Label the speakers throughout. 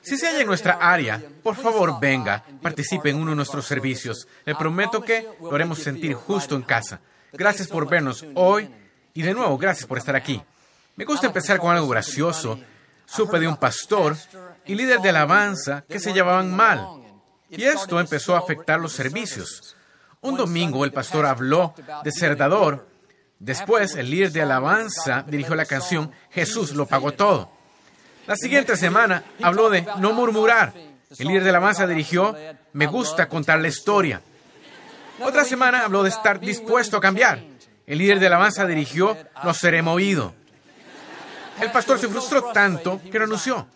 Speaker 1: Si se halla en nuestra área, por favor venga, participe en uno de nuestros servicios. Le prometo que lo haremos sentir justo en casa. Gracias por vernos hoy y de nuevo, gracias por estar aquí. Me gusta empezar con algo gracioso. Supe de un pastor y líder de alabanza que se llevaban mal. Y esto empezó a afectar los servicios. Un domingo el pastor habló de ser dador. Después el líder de alabanza dirigió la canción Jesús lo pagó todo. La siguiente semana habló de no murmurar. El líder de alabanza dirigió Me gusta contar la historia. Otra semana habló de estar dispuesto a cambiar. El líder de alabanza dirigió No seré movido. El pastor se frustró tanto que renunció.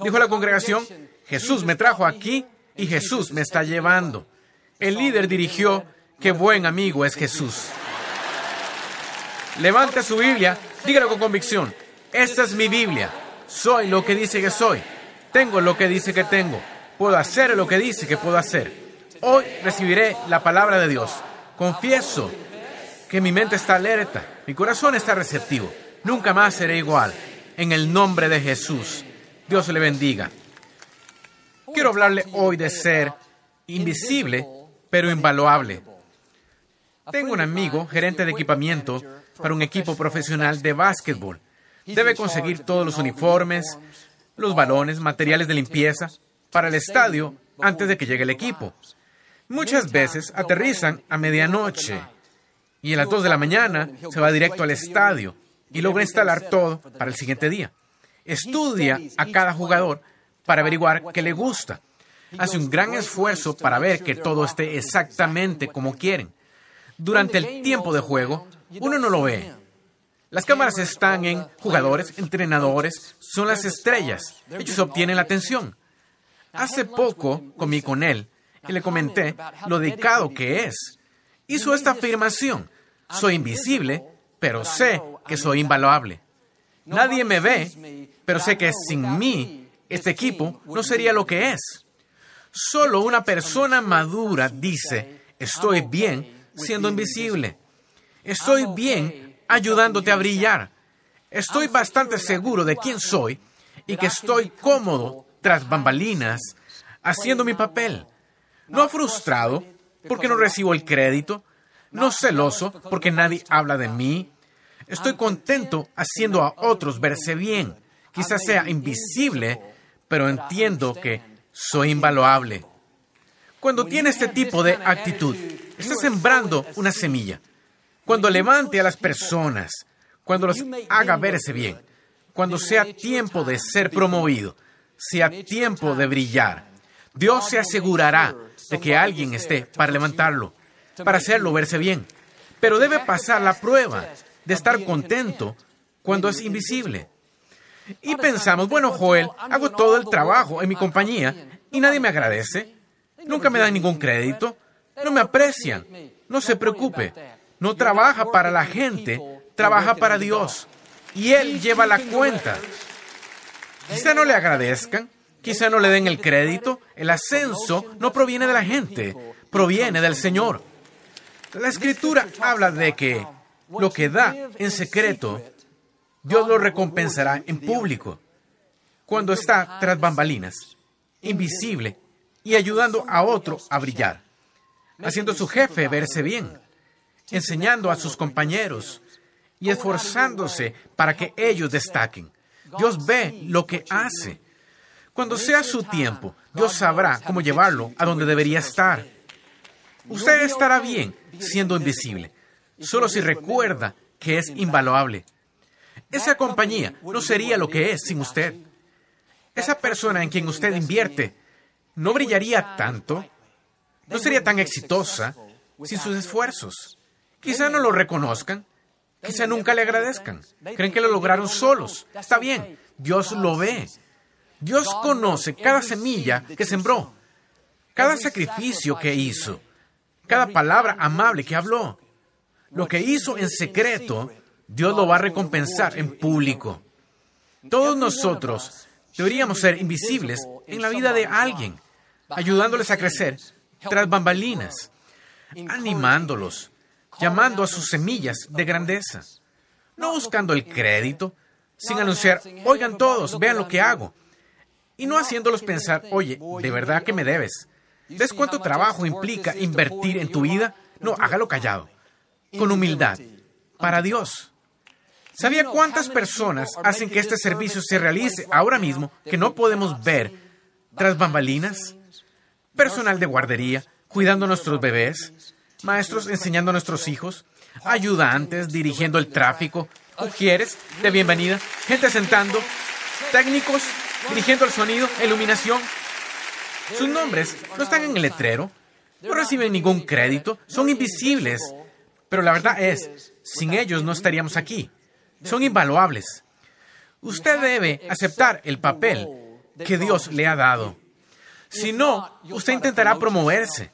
Speaker 1: Dijo a la congregación, Jesús me trajo aquí y Jesús me está llevando. El líder dirigió, qué buen amigo es Jesús. Levante su Biblia, dígalo con convicción. Esta es mi Biblia. Soy lo que dice que soy. Tengo lo que dice que tengo. Puedo hacer lo que dice que puedo hacer. Hoy recibiré la palabra de Dios. Confieso que mi mente está alerta, mi corazón está receptivo. Nunca más seré igual. En el nombre de Jesús. Dios le bendiga. Quiero hablarle hoy de ser invisible, pero invaluable. Tengo un amigo, gerente de equipamiento para un equipo profesional de básquetbol. Debe conseguir todos los uniformes, los balones, materiales de limpieza para el estadio antes de que llegue el equipo. Muchas veces aterrizan a medianoche y a las 2 de la mañana se va directo al estadio y logra instalar todo para el siguiente día. Estudia a cada jugador para averiguar qué le gusta. Hace un gran esfuerzo para ver que todo esté exactamente como quieren. Durante el tiempo de juego, uno no lo ve. Las cámaras están en jugadores, entrenadores, son las estrellas. Ellos obtienen la atención. Hace poco comí con él y le comenté lo dedicado que es. Hizo esta afirmación. Soy invisible, pero sé que soy invaluable. Nadie me ve, pero sé que sin mí este equipo no sería lo que es. Solo una persona madura dice, estoy bien siendo invisible. Estoy bien ayudándote a brillar. Estoy bastante seguro de quién soy y que estoy cómodo tras bambalinas haciendo mi papel. No frustrado porque no recibo el crédito, no celoso porque nadie habla de mí, Estoy contento haciendo a otros verse bien. Quizás sea invisible, pero entiendo que soy invaluable. Cuando tiene este tipo de actitud, está sembrando una semilla. Cuando levante a las personas, cuando los haga verse bien, cuando sea tiempo de ser promovido, sea tiempo de brillar, Dios se asegurará de que alguien esté para levantarlo, para hacerlo verse bien. Pero debe pasar la prueba de estar contento cuando es invisible. Y pensamos, bueno, Joel, hago todo el trabajo en mi compañía y nadie me agradece, nunca me dan ningún crédito, no me aprecian. No se preocupe, no trabaja para la gente, trabaja para Dios. Y Él lleva la cuenta. Quizá no le agradezcan, quizá no le den el crédito, el ascenso no proviene de la gente, proviene del Señor. La escritura habla de que lo que da en secreto, Dios lo recompensará en público. Cuando está tras bambalinas, invisible y ayudando a otro a brillar, haciendo su jefe verse bien, enseñando a sus compañeros y esforzándose para que ellos destaquen. Dios ve lo que hace. Cuando sea su tiempo, Dios sabrá cómo llevarlo a donde debería estar. Usted estará bien siendo invisible, solo si recuerda que es invaluable. Esa compañía no sería lo que es sin usted. Esa persona en quien usted invierte no brillaría tanto, no sería tan exitosa sin sus esfuerzos. Quizá no lo reconozcan, quizá nunca le agradezcan. Creen que lo lograron solos. Está bien, Dios lo ve. Dios conoce cada semilla que sembró, cada sacrificio que hizo, cada palabra amable que habló. Lo que hizo en secreto, Dios lo va a recompensar en público. Todos nosotros deberíamos ser invisibles en la vida de alguien, ayudándoles a crecer tras bambalinas, animándolos, llamando a sus semillas de grandeza, no buscando el crédito, sin anunciar, oigan todos, vean lo que hago. y no haciéndolos pensar, oye, de verdad que me debes. ¿Ves cuánto trabajo implica invertir en tu vida? No, hágalo callado, con humildad, para Dios. ¿Sabía cuántas personas hacen que este servicio se realice ahora mismo que no podemos ver tras bambalinas? Personal de guardería, cuidando a nuestros bebés, maestros enseñando a nuestros hijos, ayudantes dirigiendo el tráfico, mujeres de bienvenida, gente sentando, técnicos dirigiendo el sonido, iluminación. Sus nombres no están en el letrero, no reciben ningún crédito, son invisibles. Pero la verdad es, sin ellos no estaríamos aquí. Son invaluables. Usted debe aceptar el papel que Dios le ha dado. Si no, usted intentará promoverse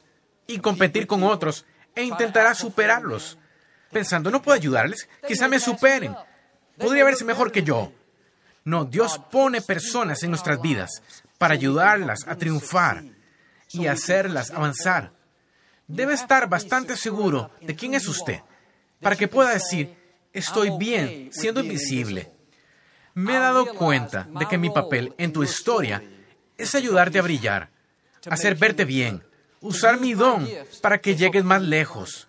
Speaker 1: y competir con otros e intentará superarlos, pensando, no puedo ayudarles, quizá me superen, podría verse mejor que yo. No, Dios pone personas en nuestras vidas para ayudarlas a triunfar y hacerlas avanzar. Debe estar bastante seguro de quién es usted para que pueda decir, estoy bien siendo invisible. Me he dado cuenta de que mi papel en tu historia es ayudarte a brillar, hacer verte bien, usar mi don para que llegues más lejos.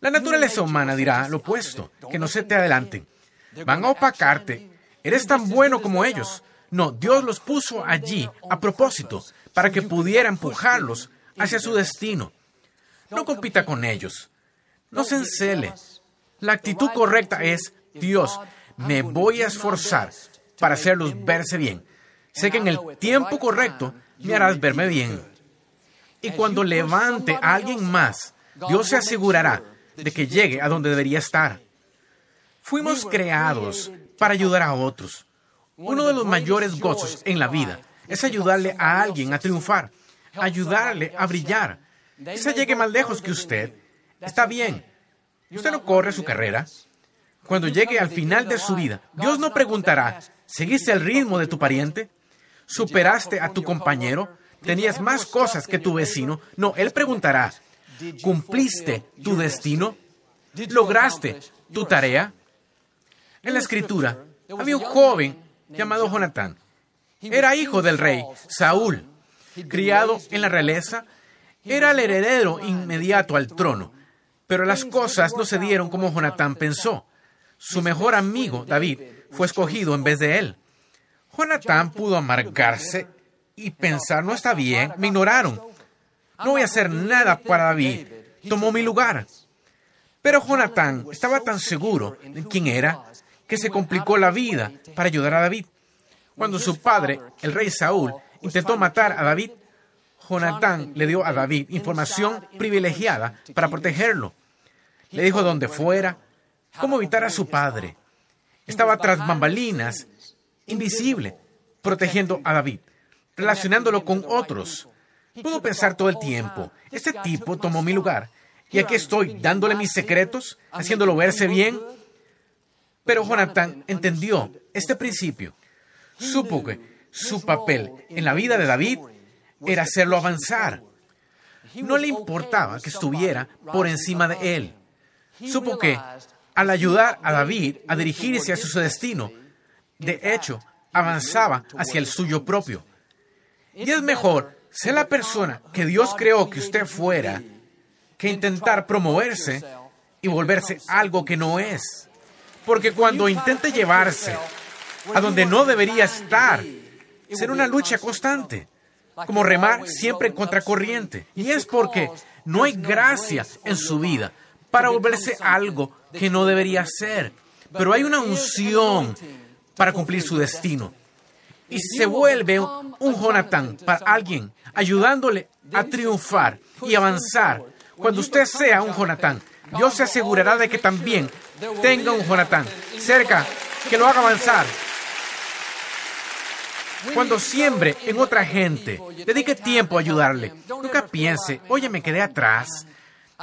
Speaker 1: La naturaleza humana dirá lo opuesto, que no se te adelanten. Van a opacarte. Eres tan bueno como ellos. No, Dios los puso allí a propósito, para que pudiera empujarlos hacia su destino. No compita con ellos. No se encele. La actitud correcta es, Dios, me voy a esforzar para hacerlos verse bien. Sé que en el tiempo correcto me harás verme bien. Y cuando levante a alguien más, Dios se asegurará de que llegue a donde debería estar. Fuimos creados para ayudar a otros. Uno de los mayores gozos en la vida es ayudarle a alguien a triunfar, ayudarle a brillar. Quizá llegue más lejos que usted. Está bien. Usted no corre su carrera. Cuando llegue al final de su vida, Dios no preguntará, ¿seguiste el ritmo de tu pariente? ¿Superaste a tu compañero? ¿Tenías más cosas que tu vecino? No, Él preguntará, ¿cumpliste tu destino? ¿Lograste tu tarea? En la escritura había un joven llamado Jonatán. Era hijo del rey Saúl, criado en la realeza, era el heredero inmediato al trono. Pero las cosas no se dieron como Jonatán pensó. Su mejor amigo, David, fue escogido en vez de él. Jonatán pudo amargarse y pensar, no está bien, me ignoraron. No voy a hacer nada para David. Tomó mi lugar. Pero Jonatán estaba tan seguro de quién era que se complicó la vida para ayudar a David. Cuando su padre, el rey Saúl, intentó matar a David, Jonatán le dio a David información privilegiada para protegerlo. Le dijo dónde fuera, cómo evitar a su padre. Estaba tras bambalinas, invisible, protegiendo a David, relacionándolo con otros. Pudo pensar todo el tiempo, este tipo tomó mi lugar, y aquí estoy dándole mis secretos, haciéndolo verse bien. Pero Jonatán entendió este principio. Supo que su papel en la vida de David era hacerlo avanzar. No le importaba que estuviera por encima de él. Supo que, al ayudar a David a dirigirse hacia su destino, de hecho, avanzaba hacia el suyo propio. Y es mejor ser la persona que Dios creó que usted fuera que intentar promoverse y volverse algo que no es. Porque cuando intente llevarse a donde no debería estar, será una lucha constante, como remar siempre en contracorriente. Y es porque no hay gracia en su vida para volverse algo que no debería ser. Pero hay una unción para cumplir su destino. Y se vuelve un, Jonathan para alguien, ayudándole a triunfar y avanzar. cuando usted sea un Jonatán, Dios se asegurará de que también tenga un Jonatán cerca que lo haga avanzar. Cuando siembre en otra gente, dedique tiempo a ayudarle. Nunca piense, oye, me quedé atrás.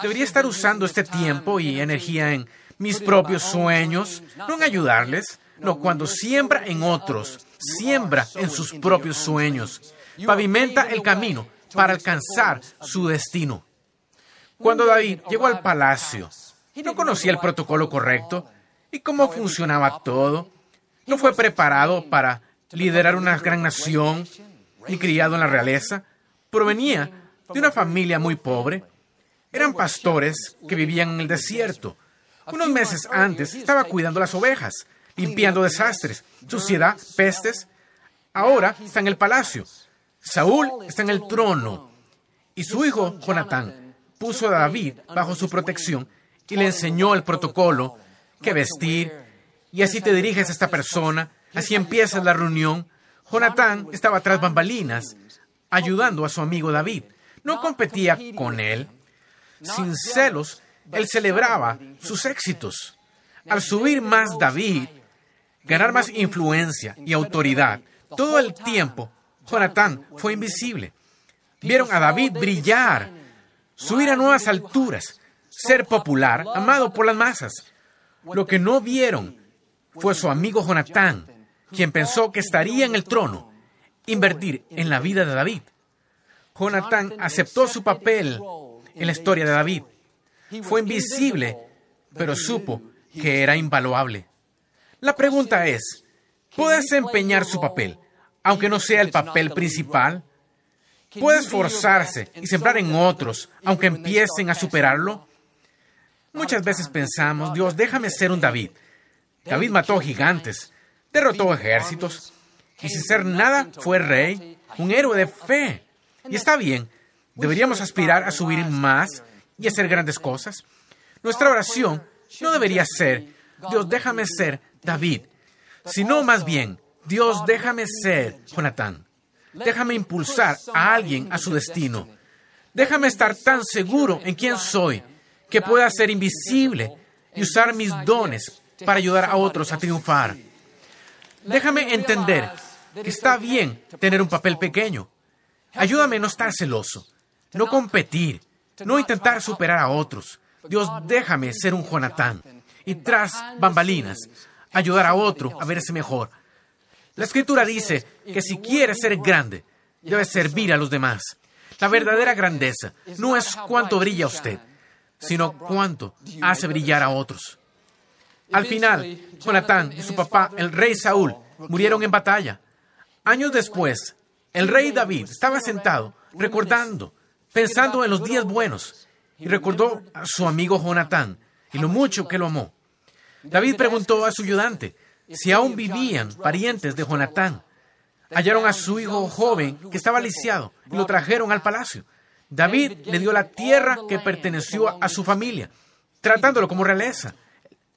Speaker 1: Debería estar usando este tiempo y energía en mis propios sueños, no en ayudarles. No, cuando siembra en otros, siembra en sus propios sueños. Pavimenta el camino para alcanzar su destino. Cuando David llegó al palacio, no conocía el protocolo correcto y cómo funcionaba todo. No fue preparado para liderar una gran nación, ni criado en la realeza. Provenía de una familia muy pobre. Eran pastores que vivían en el desierto. Unos meses antes estaba cuidando las ovejas, limpiando desastres, suciedad, pestes. Ahora está en el palacio. Saúl está en el trono. Y su hijo, Jonatán, puso a David bajo su protección y le enseñó el protocolo, qué vestir, y así te diriges a esta persona, así empieza la reunión. Jonatán estaba tras bambalinas, ayudando a su amigo David. No competía con él. Sin celos, él celebraba sus éxitos. Al subir más David, ganar más influencia y autoridad, todo el tiempo, Jonatán fue invisible. Vieron a David brillar, subir a nuevas alturas, ser popular, amado por las masas. Lo que no vieron fue su amigo Jonatán, quien pensó que estaría en el trono, invertir en la vida de David. Jonatán aceptó su papel en la historia de David. Fue invisible, pero supo que era invaluable. La pregunta es, ¿puede desempeñar su papel, aunque no sea el papel principal? ¿Puede esforzarse y sembrar en otros, aunque empiecen a superarlo? Muchas veces pensamos, Dios, déjame ser un David. David mató gigantes, derrotó ejércitos, y sin ser nada fue rey, un héroe de fe. Y está bien, deberíamos aspirar a subir más y hacer grandes cosas. Nuestra oración no debería ser, Dios, déjame ser David, sino más bien, Dios, déjame ser Jonatán. Déjame impulsar a alguien a su destino. Déjame estar tan seguro en quién soy que pueda ser invisible y usar mis dones para ayudar a otros a triunfar. Déjame entender que está bien tener un papel pequeño. Ayúdame a no estar celoso, no competir, no intentar superar a otros. Dios, déjame ser un Jonatán y tras bambalinas, ayudar a otro a verse mejor. La escritura dice que si quiere ser grande, debe servir a los demás. La verdadera grandeza no es cuánto brilla usted, sino cuánto hace brillar a otros. Al final, Jonatán y su papá, el rey Saúl, murieron en batalla. Años después, el rey David estaba sentado, recordando, pensando en los días buenos, y recordó a su amigo Jonatán y lo mucho que lo amó. David preguntó a su ayudante si aún vivían parientes de Jonatán. Hallaron a su hijo joven que estaba lisiado y lo trajeron al palacio. David le dio la tierra que perteneció a su familia, tratándolo como realeza.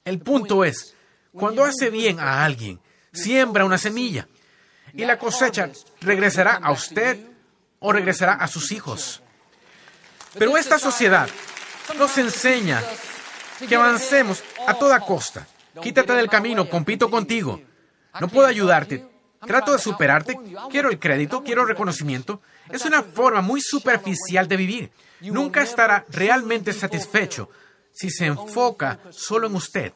Speaker 1: El punto es, cuando hace bien a alguien, siembra una semilla y la cosecha regresará a usted o regresará a sus hijos. Pero esta sociedad nos enseña que avancemos a toda costa. Quítate del camino, compito contigo. No puedo ayudarte. Trato de superarte. Quiero el crédito, quiero el reconocimiento. Es una forma muy superficial de vivir. Nunca estará realmente satisfecho si se enfoca solo en usted.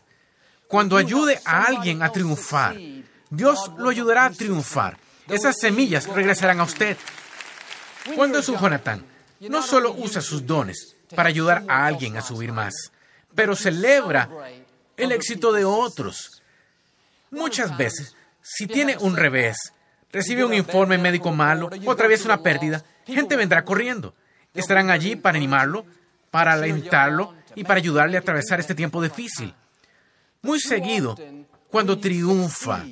Speaker 1: Cuando ayude a alguien a triunfar, Dios lo ayudará a triunfar. Esas semillas regresarán a usted. Cuando es un Jonathan, no solo usa sus dones para ayudar a alguien a subir más, pero celebra el éxito de otros. Muchas veces, si tiene un revés, recibe un informe médico malo, otra vez una pérdida, gente vendrá corriendo. Estarán allí para animarlo, para alentarlo y para ayudarle a atravesar este tiempo difícil. Muy seguido, cuando triunfa,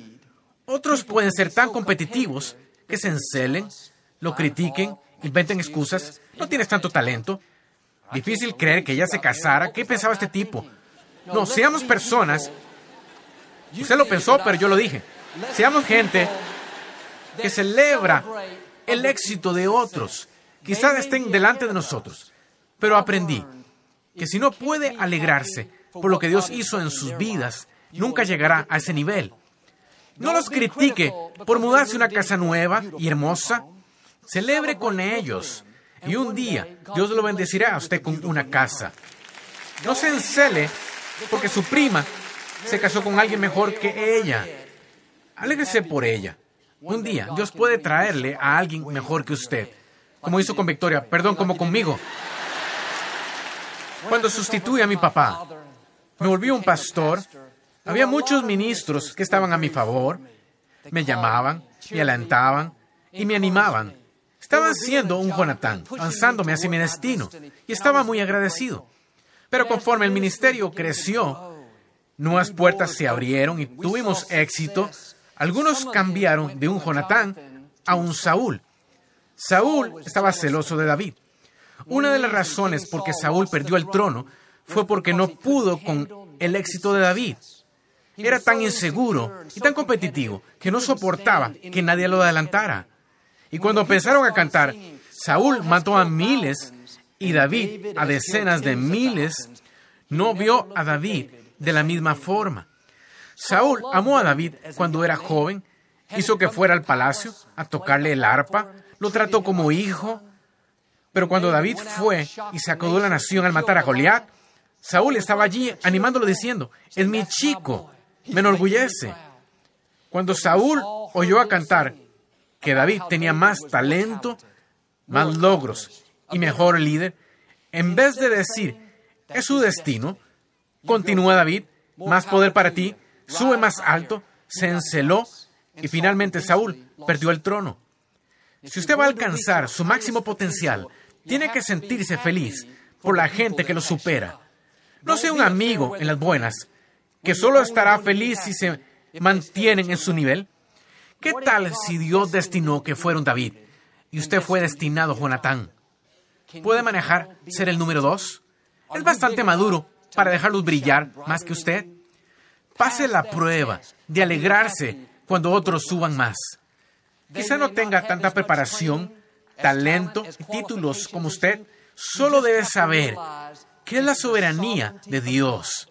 Speaker 1: otros pueden ser tan competitivos que se encelen, lo critiquen, inventen excusas, no tienes tanto talento. Difícil creer que ella se casara. ¿Qué pensaba este tipo? No, seamos personas. Usted lo pensó, pero yo lo dije. Seamos gente que celebra el éxito de otros. Quizás estén delante de nosotros. Pero aprendí que si no puede alegrarse por lo que Dios hizo en sus vidas, nunca llegará a ese nivel. No los critique por mudarse a una casa nueva y hermosa. Celebre con ellos. Y un día Dios lo bendecirá a usted con una casa. No se encele porque su prima se casó con alguien mejor que ella. Alégrese por ella. Un día Dios puede traerle a alguien mejor que usted, como hizo con Victoria, perdón, como conmigo. Cuando sustituí a mi papá, me volví un pastor. Había muchos ministros que estaban a mi favor, me llamaban, me alentaban y me animaban. Estaban siendo un Jonatán, avanzándome hacia mi destino, y estaba muy agradecido. Pero conforme el ministerio creció, nuevas puertas se abrieron y tuvimos éxito. Algunos cambiaron de un Jonatán a un Saúl. Saúl estaba celoso de David. Una de las razones por que Saúl perdió el trono fue porque no pudo con el éxito de David. Era tan inseguro y tan competitivo que no soportaba que nadie lo adelantara. Y cuando empezaron a cantar, Saúl mató a miles y David a decenas de miles, no vio a David de la misma forma. Saúl amó a David cuando era joven, hizo que fuera al palacio a tocarle el arpa, lo trató como hijo, pero cuando David fue y sacudó la nación al matar a Goliat, Saúl estaba allí animándolo diciendo, es mi chico, me enorgullece. Cuando Saúl oyó a cantar que David tenía más talento, más logros y mejor líder, en vez de decir, es su destino, continúa David, más poder para ti, sube más alto, se enceló y finalmente Saúl perdió el trono. Si usted va a alcanzar su máximo potencial, tiene que sentirse feliz por la gente que lo supera. No sea un amigo en las buenas, que solo estará feliz si se mantienen en su nivel. ¿Qué tal si Dios destinó que fuera un David y usted fue destinado Jonatán? ¿Puede manejar ser el número dos? Es bastante maduro para dejarlos brillar más que usted. Pase la prueba de alegrarse cuando otros suban más. Quizá no tenga tanta preparación, talento y títulos como usted, solo debe saber que es la soberanía de Dios.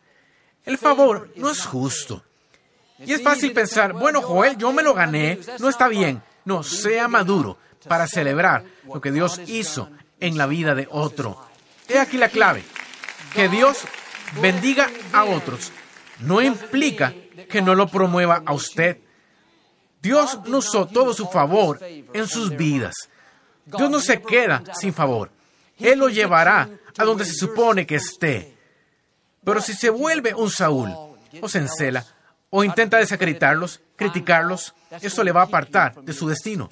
Speaker 1: El favor no es justo. Y es fácil pensar, bueno, Joel, yo me lo gané, no está bien. No, sea maduro para celebrar lo que Dios hizo en la vida de otro. He aquí la clave. Que Dios bendiga a otros no implica que no lo promueva a usted. Dios no usó todo su favor en sus vidas. Dios no se queda sin favor. Él lo llevará a donde se supone que esté. Pero si se vuelve un Saúl, o se encela, o intenta desacreditarlos, criticarlos, eso le va a apartar de su destino.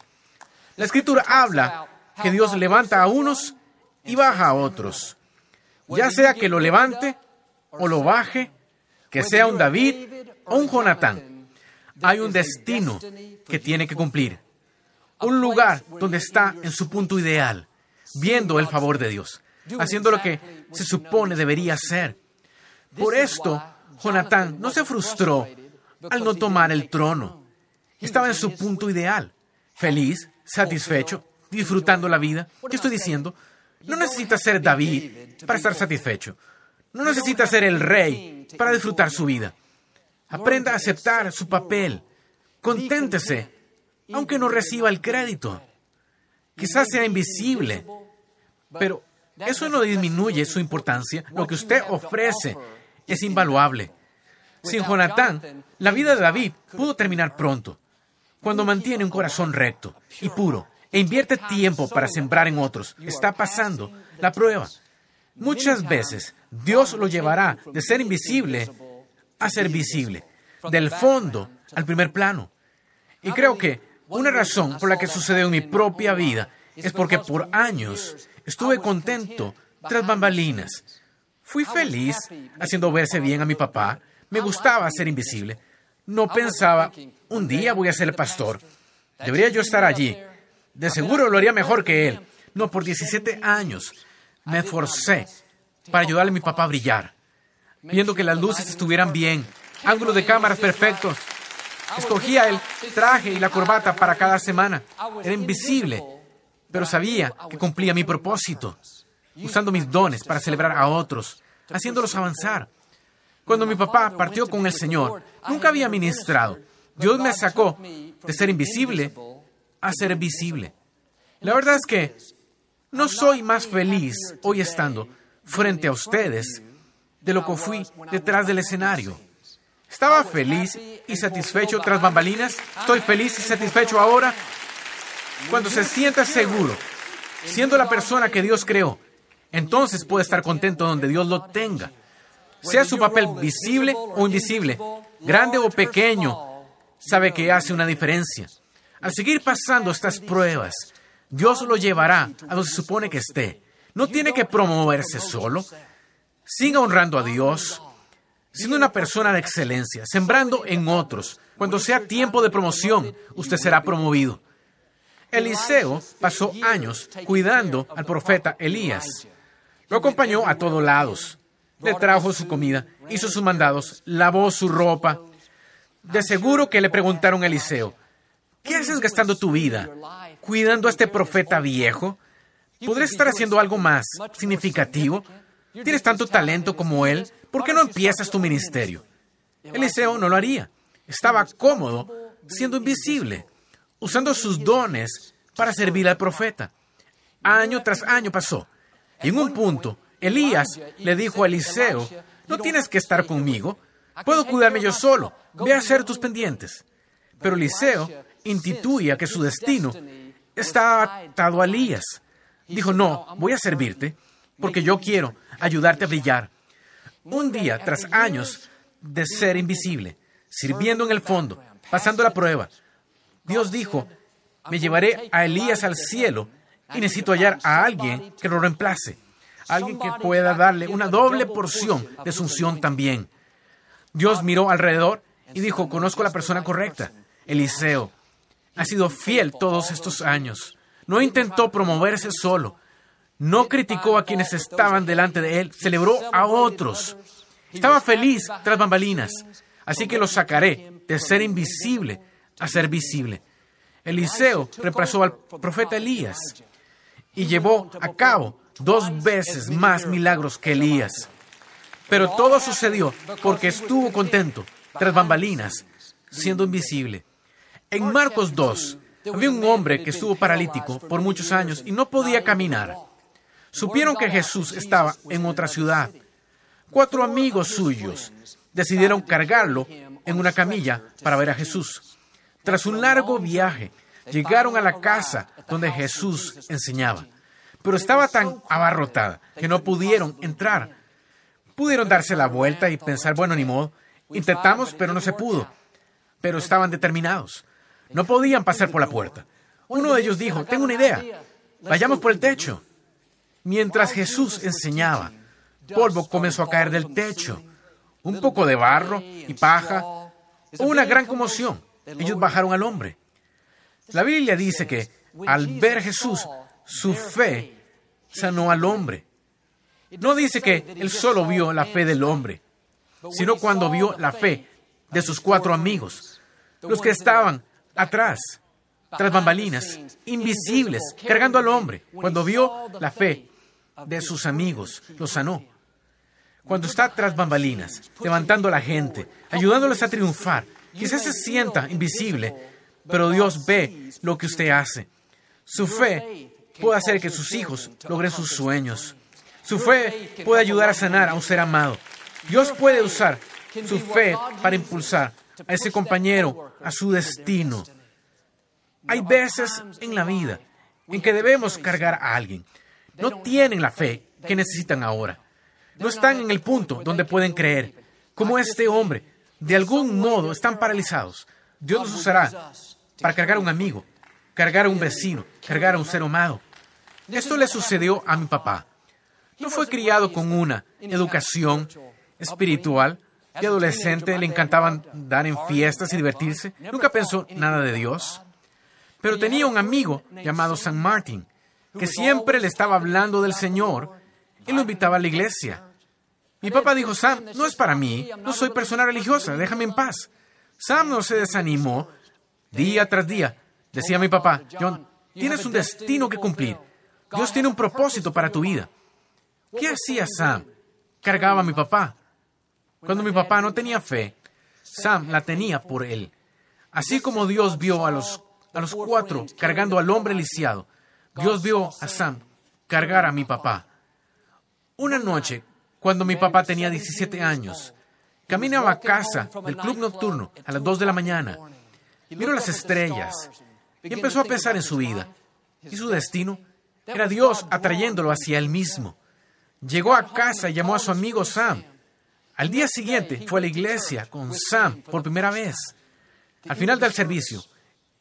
Speaker 1: La escritura habla que Dios levanta a unos y baja a otros. Ya sea que lo levante o lo baje, que sea un David o un Jonatán, hay un destino que tiene que cumplir. Un lugar donde está en su punto ideal, viendo el favor de Dios, haciendo lo que se supone debería ser. Por esto, Jonatán no se frustró al no tomar el trono. Estaba en su punto ideal, feliz, satisfecho, disfrutando la vida. ¿Qué estoy diciendo? No necesita ser David para estar satisfecho. No necesita ser el rey para disfrutar su vida. Aprenda a aceptar su papel. Conténtese, aunque no reciba el crédito. Quizás sea invisible, pero eso no disminuye su importancia. Lo que usted ofrece es invaluable. Sin Jonatán, la vida de David pudo terminar pronto. Cuando mantiene un corazón recto y puro e invierte tiempo para sembrar en otros, está pasando la prueba. Muchas veces Dios lo llevará de ser invisible a ser visible, del fondo al primer plano. Y creo que una razón por la que sucedió en mi propia vida es porque por años estuve contento tras bambalinas. Fui feliz haciendo verse bien a mi papá. Me gustaba ser invisible. No pensaba, un día voy a ser el pastor. Debería yo estar allí. De seguro lo haría mejor que él. No, por 17 años me esforcé para ayudarle a mi papá a brillar, viendo que las luces estuvieran bien, ángulos de cámaras perfectos. Escogía el traje y la corbata para cada semana. Era invisible, pero sabía que cumplía mi propósito, usando mis dones para celebrar a otros, haciéndolos avanzar. Cuando mi papá partió con el Señor, nunca había ministrado. Dios me sacó de ser invisible a ser visible. La verdad es que no soy más feliz hoy estando frente a ustedes de lo que fui detrás del escenario. Estaba feliz y satisfecho tras bambalinas. Estoy feliz y satisfecho ahora. Cuando se sienta seguro, siendo la persona que Dios creó, entonces puede estar contento donde Dios lo tenga. Sea su papel visible o invisible, grande o pequeño, sabe que hace una diferencia. Al seguir pasando estas pruebas, Dios lo llevará a donde se supone que esté. No tiene que promoverse solo. Siga honrando a Dios, siendo una persona de excelencia, sembrando en otros. Cuando sea tiempo de promoción, usted será promovido. Eliseo pasó años cuidando al profeta Elías. Lo acompañó a todos lados. Le trajo su comida, hizo sus mandados, lavó su ropa. De seguro que le preguntaron a Eliseo, ¿qué haces gastando tu vida? ¿Cuidando a este profeta viejo? ¿Podrías estar haciendo algo más significativo? Tienes tanto talento como él, ¿por qué no empiezas tu ministerio? Eliseo no lo haría. Estaba cómodo siendo invisible, usando sus dones para servir al profeta. Año tras año pasó. Y en un punto, Elías le dijo a Eliseo, no tienes que estar conmigo, puedo cuidarme yo solo, ve a hacer tus pendientes. Pero Eliseo instituía que su destino estaba atado a Elías. Dijo, no, voy a servirte porque yo quiero ayudarte a brillar. Un día, tras años de ser invisible, sirviendo en el fondo, pasando la prueba, Dios dijo, me llevaré a Elías al cielo y necesito hallar a alguien que lo reemplace, alguien que pueda darle una doble porción de su unción también. Dios miró alrededor y dijo, conozco a la persona correcta, Eliseo. Ha sido fiel todos estos años. No intentó promoverse solo. No criticó a quienes estaban delante de él. Celebró a otros. Estaba feliz tras bambalinas. Así que lo sacaré de ser invisible a ser visible. Eliseo reemplazó al profeta Elías y llevó a cabo dos veces más milagros que Elías. Pero todo sucedió porque estuvo contento tras bambalinas, siendo invisible. En Marcos 2, había un hombre que estuvo paralítico por muchos años y no podía caminar. Supieron que Jesús estaba en otra ciudad. Cuatro amigos suyos decidieron cargarlo en una camilla para ver a Jesús. Tras un largo viaje, llegaron a la casa donde Jesús enseñaba, pero estaba tan abarrotada que no pudieron entrar. Pudieron darse la vuelta y pensar, bueno, ni modo, intentamos, pero no se pudo. Pero estaban determinados. No podían pasar por la puerta. Uno de ellos dijo, tengo una idea, vayamos por el techo. Mientras Jesús enseñaba, polvo comenzó a caer del techo, un poco de barro y paja, una gran conmoción. Ellos bajaron al hombre. La Biblia dice que al ver Jesús, su fe sanó al hombre. No dice que él solo vio la fe del hombre, sino cuando vio la fe de sus cuatro amigos, los que estaban atrás, tras bambalinas, invisibles, cargando al hombre. Cuando vio la fe de sus amigos, lo sanó. Cuando está tras bambalinas, levantando a la gente, ayudándoles a triunfar, quizás se sienta invisible, pero Dios ve lo que usted hace. Su fe puede hacer que sus hijos logren sus sueños. Su fe puede ayudar a sanar a un ser amado. Dios puede usar su fe para impulsar a ese compañero a su destino. Hay veces en la vida en que debemos cargar a alguien. No tienen la fe que necesitan ahora. No están en el punto donde pueden creer. Como este hombre, de algún modo están paralizados. Dios los usará para cargar a un amigo, cargar a un vecino, cargar a un ser amado. Esto le sucedió a mi papá. No fue criado con una educación espiritual de adolescente le encantaban dar en fiestas y divertirse. Nunca pensó nada de Dios. Pero tenía un amigo llamado San Martín, que siempre le estaba hablando del Señor y lo invitaba a la iglesia. Mi papá dijo, Sam, no es para mí, no soy persona religiosa, déjame en paz. Sam no se desanimó día tras día. Decía mi papá, John, tienes un destino que cumplir. Dios tiene un propósito para tu vida. ¿Qué hacía Sam? Cargaba a mi papá. Cuando mi papá no tenía fe, Sam la tenía por él. Así como Dios vio a los, a los cuatro cargando al hombre lisiado, Dios vio a Sam cargar a mi papá. Una noche, cuando mi papá tenía 17 años, caminaba a casa del club nocturno a las 2 de la mañana. Miró las estrellas y empezó a pensar en su vida. Y su destino era Dios atrayéndolo hacia él mismo. Llegó a casa y llamó a su amigo Sam al día siguiente fue a la iglesia con Sam por primera vez. Al final del servicio,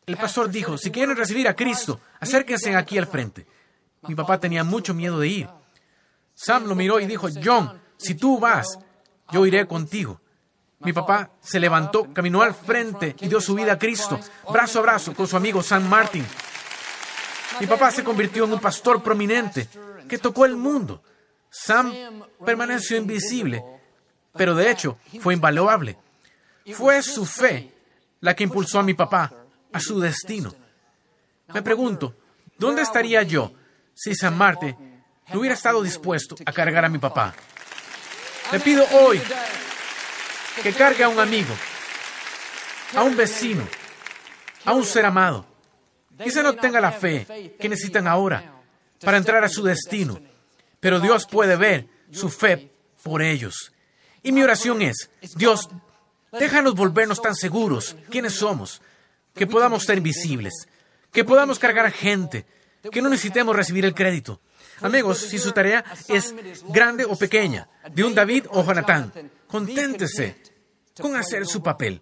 Speaker 1: el pastor dijo, si quieren recibir a Cristo, acérquense aquí al frente. Mi papá tenía mucho miedo de ir. Sam lo miró y dijo, John, si tú vas, yo iré contigo. Mi papá se levantó, caminó al frente y dio su vida a Cristo, brazo a brazo con su amigo Sam Martin. Mi papá se convirtió en un pastor prominente que tocó el mundo. Sam permaneció invisible, pero de hecho fue invaluable. Fue su fe la que impulsó a mi papá a su destino. Me pregunto, ¿dónde estaría yo si San Marte no hubiera estado dispuesto a cargar a mi papá? Le pido hoy que cargue a un amigo, a un vecino, a un ser amado. Quizá no tenga la fe que necesitan ahora para entrar a su destino, pero Dios puede ver su fe por ellos. Y mi oración es, Dios, déjanos volvernos tan seguros quiénes somos, que podamos ser invisibles, que podamos cargar gente, que no necesitemos recibir el crédito. Amigos, si su tarea es grande o pequeña, de un David o Jonatán, conténtese con hacer su papel.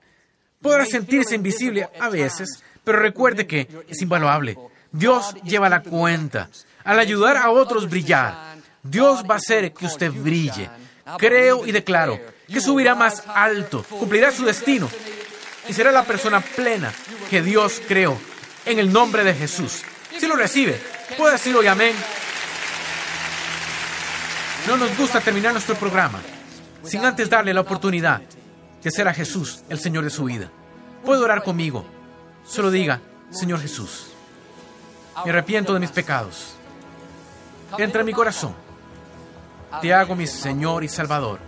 Speaker 1: Podrá sentirse invisible a veces, pero recuerde que es invaluable. Dios lleva la cuenta. Al ayudar a otros brillar, Dios va a hacer que usted brille. Creo y declaro que subirá más alto, cumplirá su destino y será la persona plena que Dios creó en el nombre de Jesús. Si lo recibe, puede decirlo y amén. No nos gusta terminar nuestro programa sin antes darle la oportunidad de ser a Jesús el Señor de su vida. Puede orar conmigo. Solo diga, Señor Jesús, me arrepiento de mis pecados. Entra en mi corazón. Te hago mi Señor y Salvador.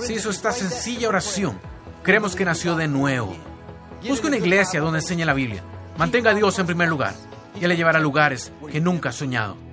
Speaker 1: Si hizo esta sencilla oración, creemos que nació de nuevo. Busque una iglesia donde enseñe la Biblia. Mantenga a Dios en primer lugar y Él le llevará a lugares que nunca ha soñado.